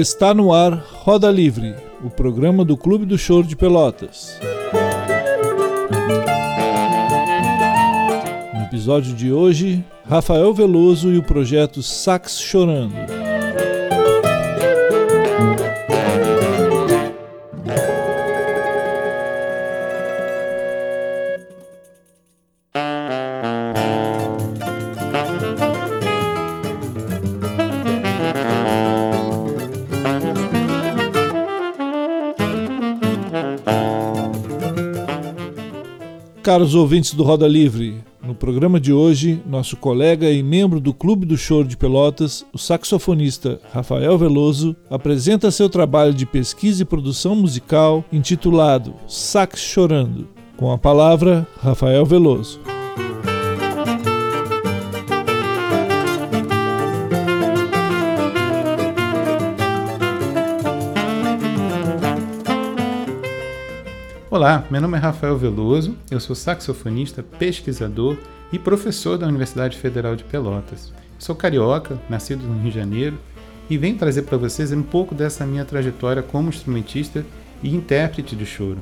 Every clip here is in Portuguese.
Está no ar Roda Livre, o programa do Clube do Choro de Pelotas. No episódio de hoje, Rafael Veloso e o projeto Sax Chorando. Caros ouvintes do Roda Livre. No programa de hoje, nosso colega e membro do Clube do Choro de Pelotas, o saxofonista Rafael Veloso, apresenta seu trabalho de pesquisa e produção musical intitulado Sax Chorando. Com a palavra, Rafael Veloso. Olá, meu nome é Rafael Veloso, eu sou saxofonista, pesquisador e professor da Universidade Federal de Pelotas. Sou carioca, nascido no Rio de Janeiro, e venho trazer para vocês um pouco dessa minha trajetória como instrumentista e intérprete de choro.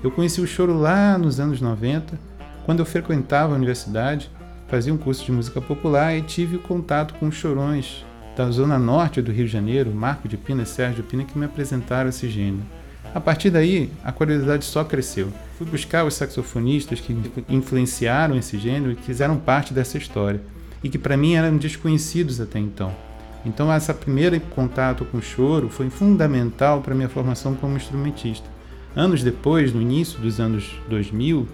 Eu conheci o choro lá nos anos 90, quando eu frequentava a universidade, fazia um curso de música popular e tive contato com os chorões da zona norte do Rio de Janeiro, Marco de Pina e Sérgio Pina, que me apresentaram esse gênero. A partir daí, a curiosidade só cresceu. Fui buscar os saxofonistas que influenciaram esse gênero e que fizeram parte dessa história, e que para mim eram desconhecidos até então. Então, essa primeira contato com o choro foi fundamental para minha formação como instrumentista. Anos depois, no início dos anos 2000,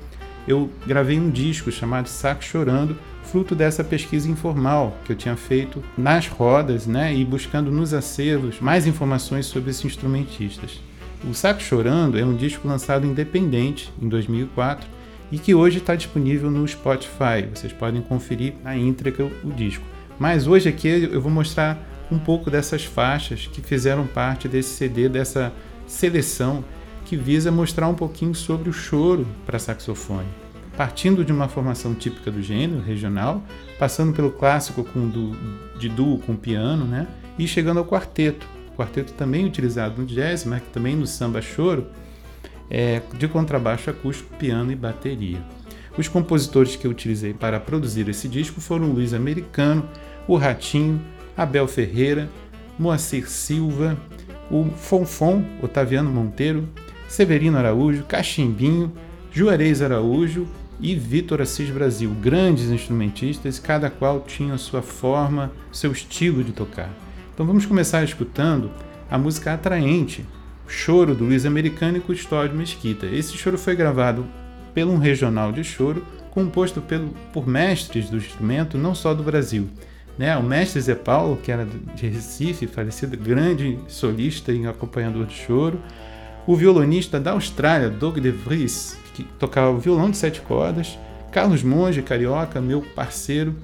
eu gravei um disco chamado Sax Chorando, fruto dessa pesquisa informal que eu tinha feito nas rodas, né, e buscando nos acervos mais informações sobre esses instrumentistas. O Saco Chorando é um disco lançado independente em 2004 e que hoje está disponível no Spotify. Vocês podem conferir na íntegra o disco. Mas hoje aqui eu vou mostrar um pouco dessas faixas que fizeram parte desse CD, dessa seleção que visa mostrar um pouquinho sobre o choro para saxofone. Partindo de uma formação típica do gênero regional, passando pelo clássico com du, de duo com piano, né? E chegando ao quarteto, quarteto também utilizado no jazz, mas também no samba choro, é, de contrabaixo acústico, piano e bateria. Os compositores que eu utilizei para produzir esse disco foram Luiz Americano, o Ratinho, Abel Ferreira, Moacir Silva, o Fonfon, Otaviano Monteiro, Severino Araújo, Cachimbinho, Juarez Araújo e Vitor Assis Brasil, grandes instrumentistas, cada qual tinha sua forma, seu estilo de tocar. Então vamos começar escutando a música Atraente, Choro do Luiz Americano e Custódio Mesquita. Esse choro foi gravado pelo um regional de choro, composto pelo, por mestres do instrumento, não só do Brasil. Né? O mestre Zé Paulo, que era de Recife, falecido, grande solista e acompanhador de choro. O violonista da Austrália, Doug De Vries, que tocava o violão de sete cordas. Carlos Monge, carioca, meu parceiro,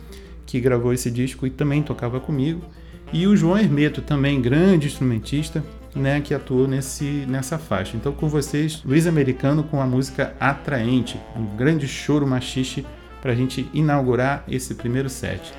que gravou esse disco e também tocava comigo. E o João Hermeto, também grande instrumentista, né, que atuou nesse, nessa faixa. Então, com vocês, Luiz Americano com a música Atraente, um grande choro machixe para a gente inaugurar esse primeiro set.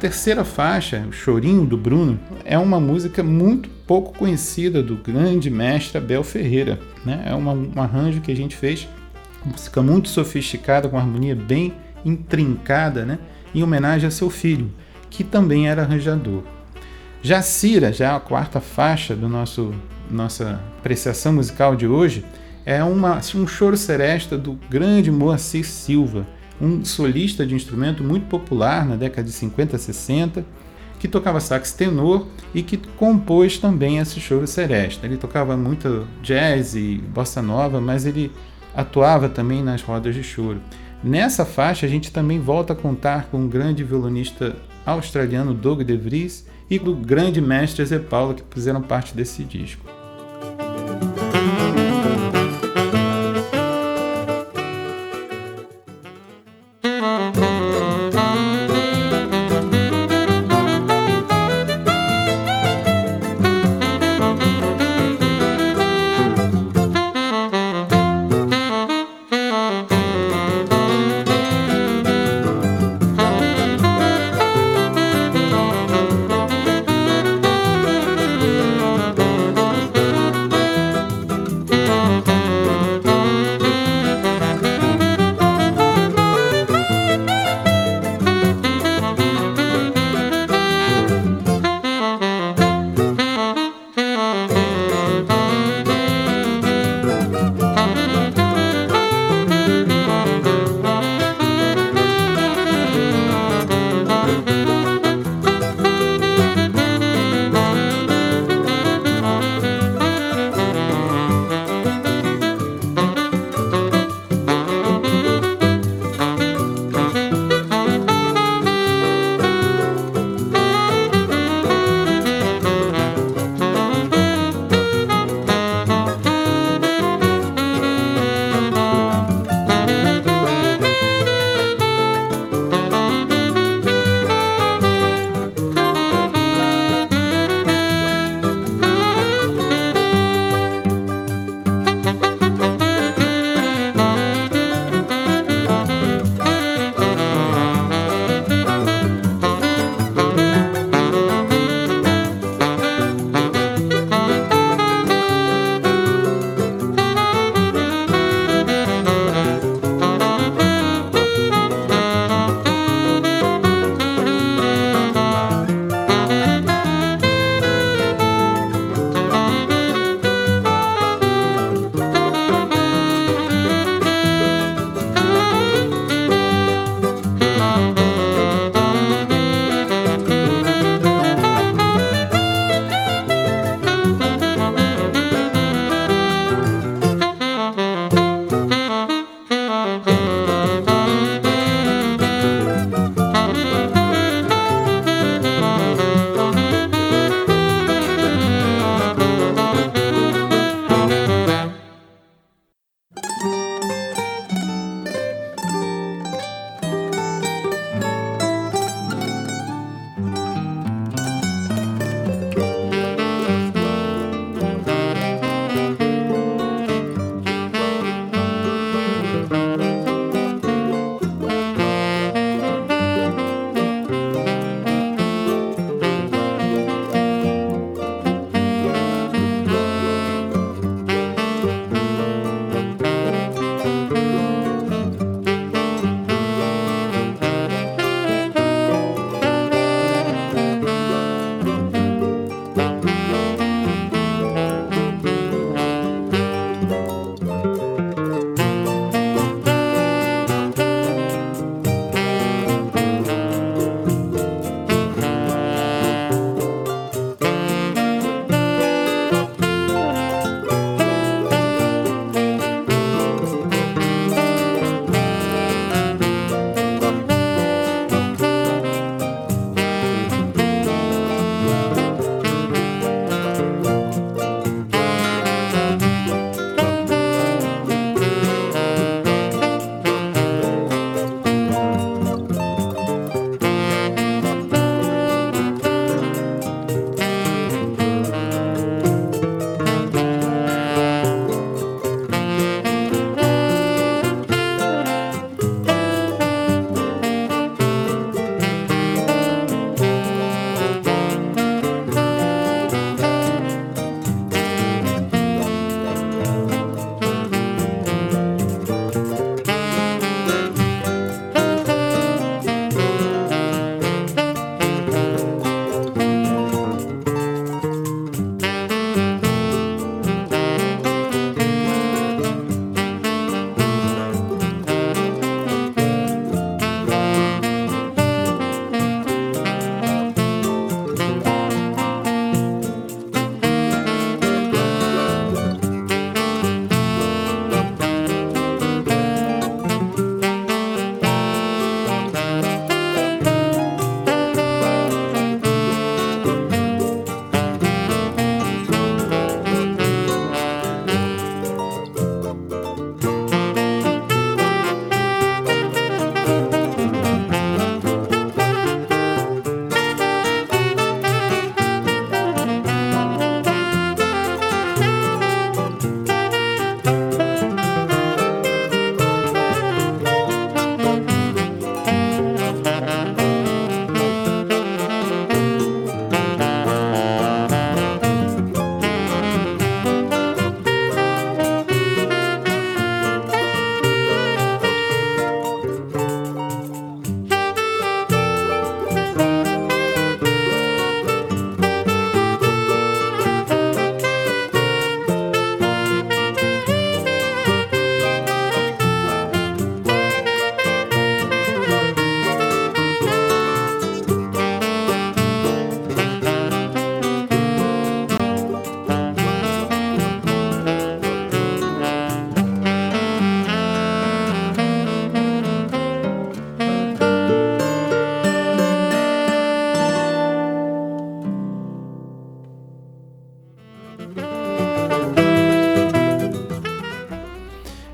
Terceira faixa, o Chorinho do Bruno, é uma música muito pouco conhecida do grande mestre Abel Ferreira. Né? É uma, um arranjo que a gente fez, música muito sofisticada, com harmonia bem intrincada, né? em homenagem a seu filho, que também era arranjador. Jacira, já a quarta faixa do nosso nossa apreciação musical de hoje, é uma, um choro seresta do grande Moacir Silva, um solista de instrumento muito popular na década de 50 e 60, que tocava sax tenor e que compôs também esse choro seresta. Ele tocava muito jazz e bossa nova, mas ele atuava também nas rodas de choro. Nessa faixa a gente também volta a contar com o grande violonista australiano Doug De Vries e do grande mestre Zé Paulo que fizeram parte desse disco.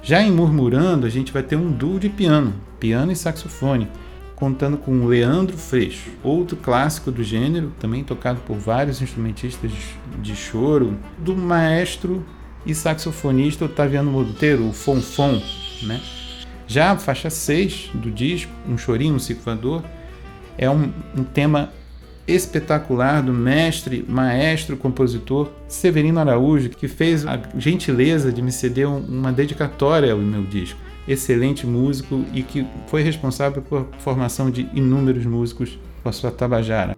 Já em Murmurando, a gente vai ter um duo de piano, piano e saxofone, contando com Leandro Freixo, outro clássico do gênero, também tocado por vários instrumentistas de choro, do maestro e saxofonista Otaviano Monteiro, o Fonfon, né? Já a faixa 6 do disco, Um Chorinho, um Ciclador, é um, um tema espetacular do mestre, maestro, compositor Severino Araújo, que fez a gentileza de me ceder uma dedicatória ao meu disco. Excelente músico e que foi responsável pela formação de inúmeros músicos com a sua Tabajara.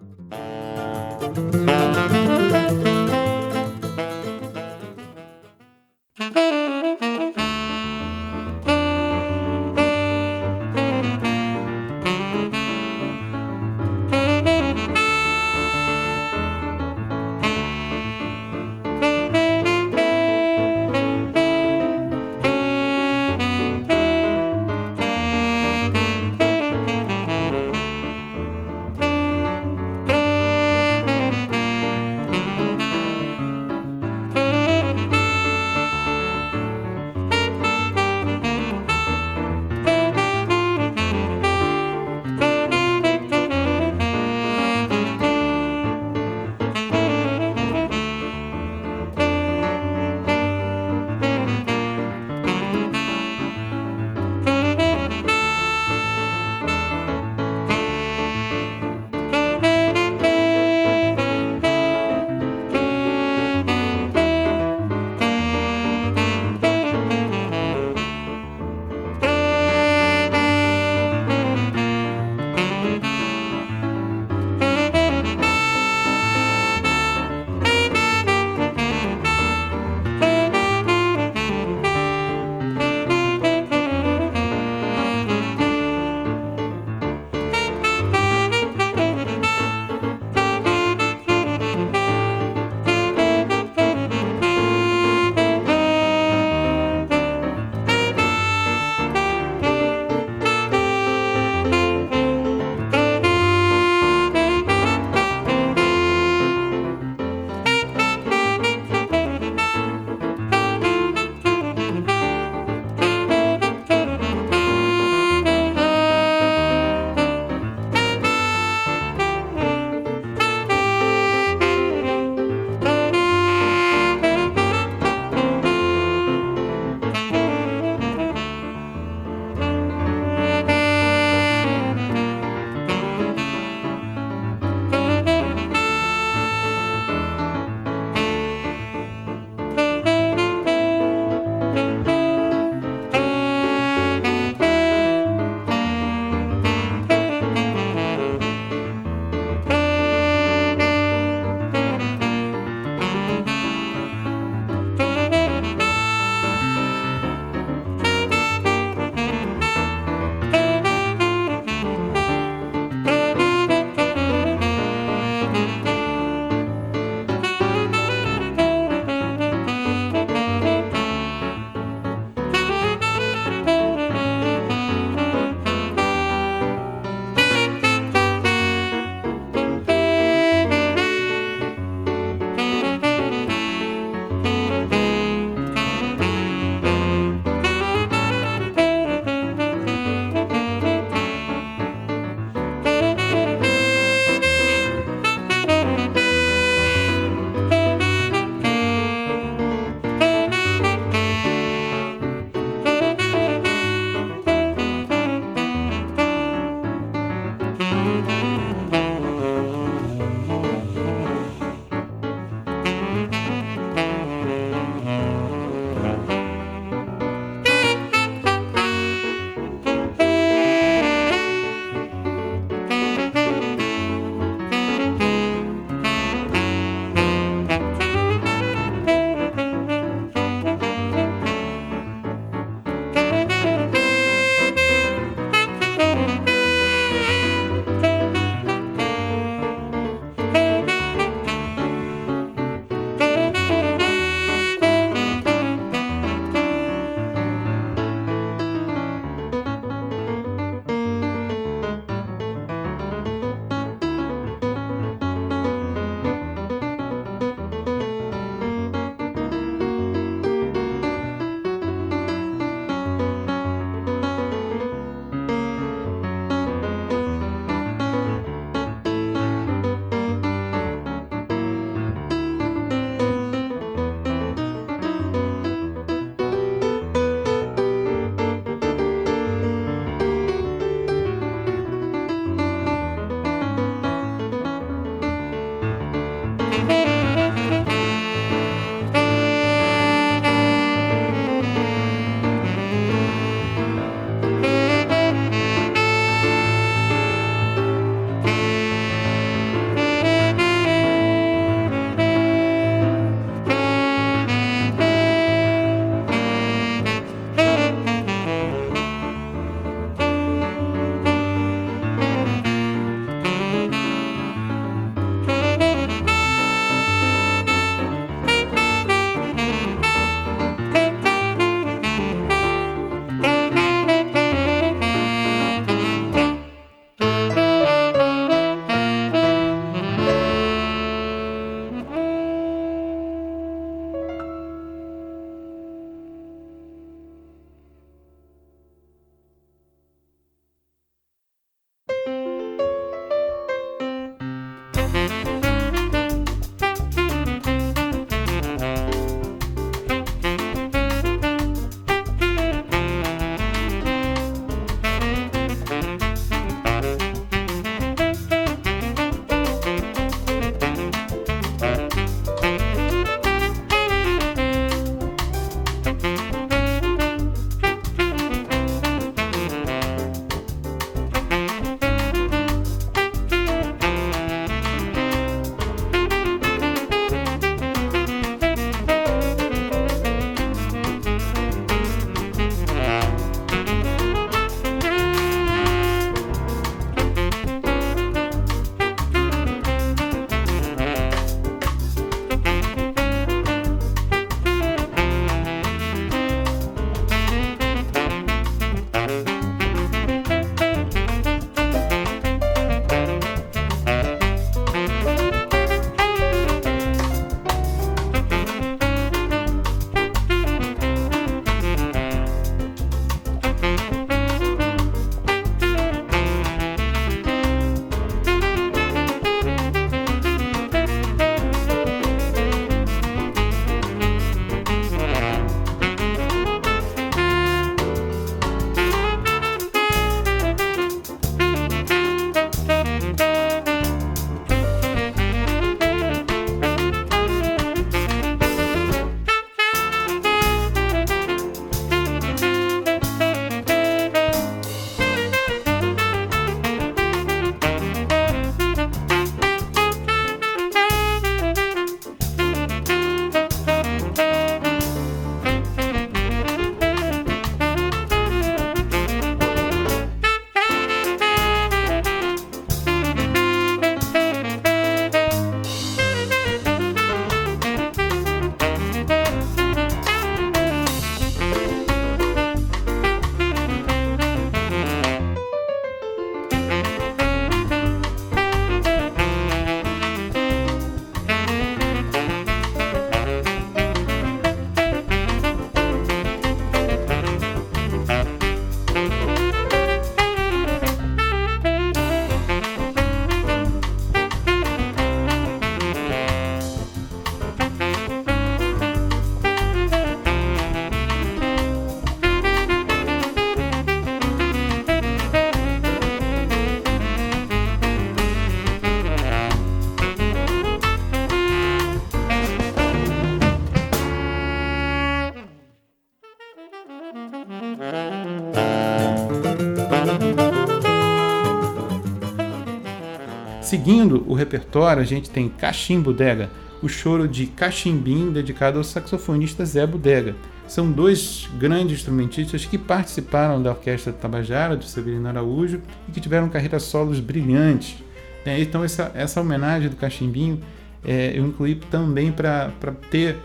Seguindo o repertório, a gente tem Cachim Bodega, o choro de Cachimbim, dedicado ao saxofonista Zé Bodega. São dois grandes instrumentistas que participaram da Orquestra Tabajara, de Severino Araújo, e que tiveram carreiras solos brilhantes. É, então, essa, essa homenagem do Cachimbinho é, eu incluí também para ter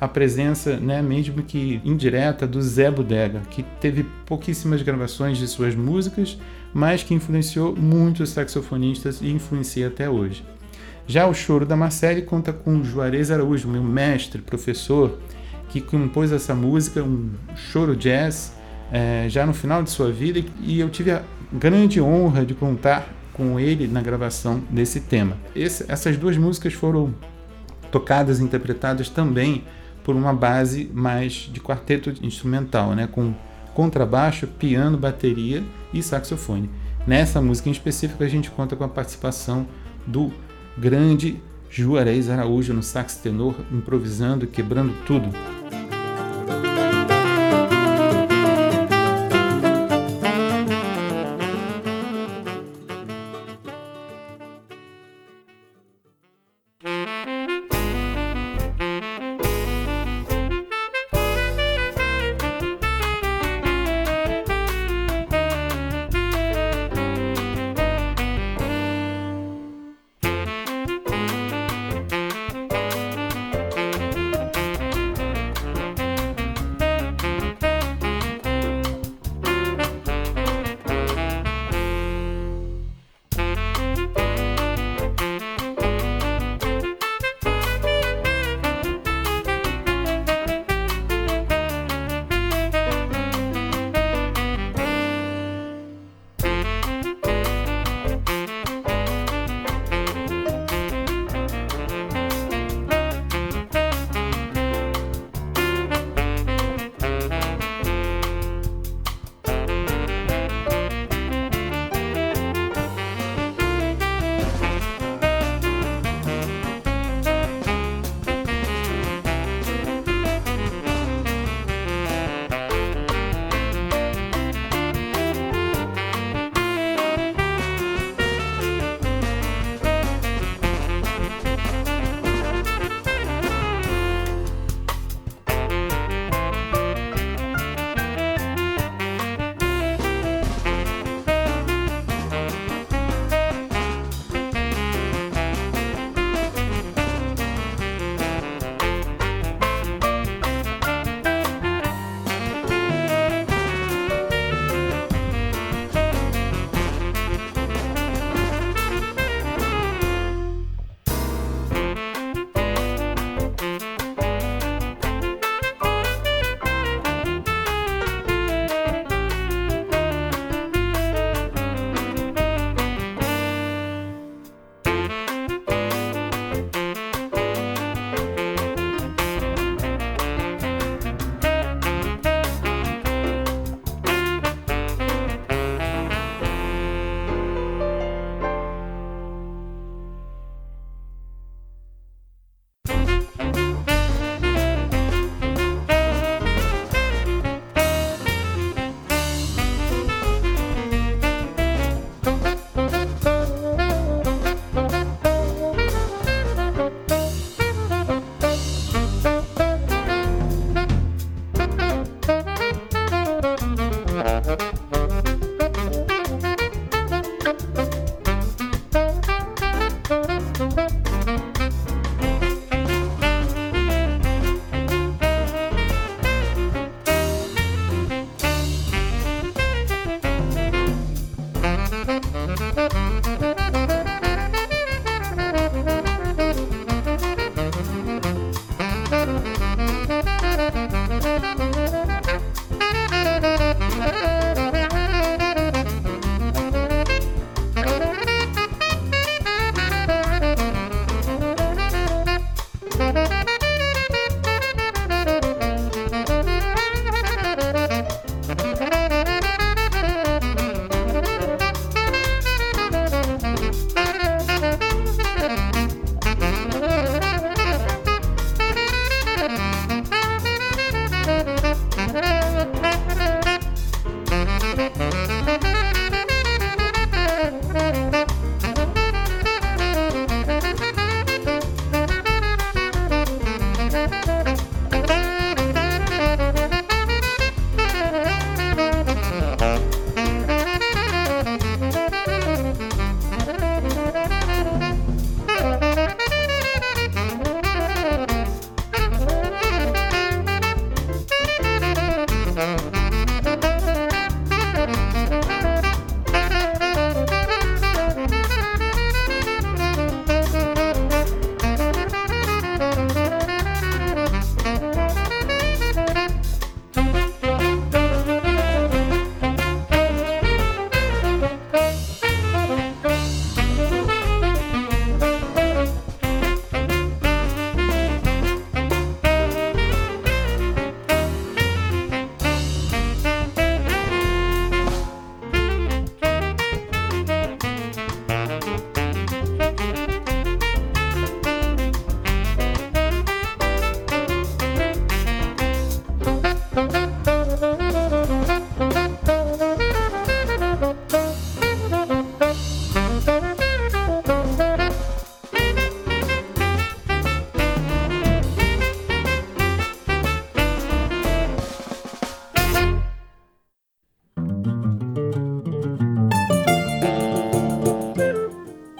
a presença, né, mesmo que indireta, do Zé Bodega, que teve pouquíssimas gravações de suas músicas, mas que influenciou muitos saxofonistas e influencia até hoje. Já o Choro da Marcelle conta com Juarez Araújo, meu mestre, professor, que compôs essa música, um choro jazz, é, já no final de sua vida, e eu tive a grande honra de contar com ele na gravação desse tema. Esse, essas duas músicas foram tocadas e interpretadas também por uma base mais de quarteto instrumental, né, com contrabaixo, piano, bateria e saxofone. Nessa música em específico, a gente conta com a participação do grande Juarez Araújo no sax tenor, improvisando, quebrando tudo.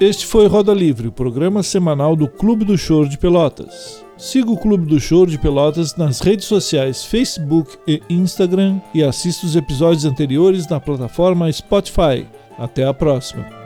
Este foi Roda Livre, o programa semanal do Clube do Choro de Pelotas. Siga o Clube do Choro de Pelotas nas redes sociais Facebook e Instagram e assista os episódios anteriores na plataforma Spotify. Até a próxima!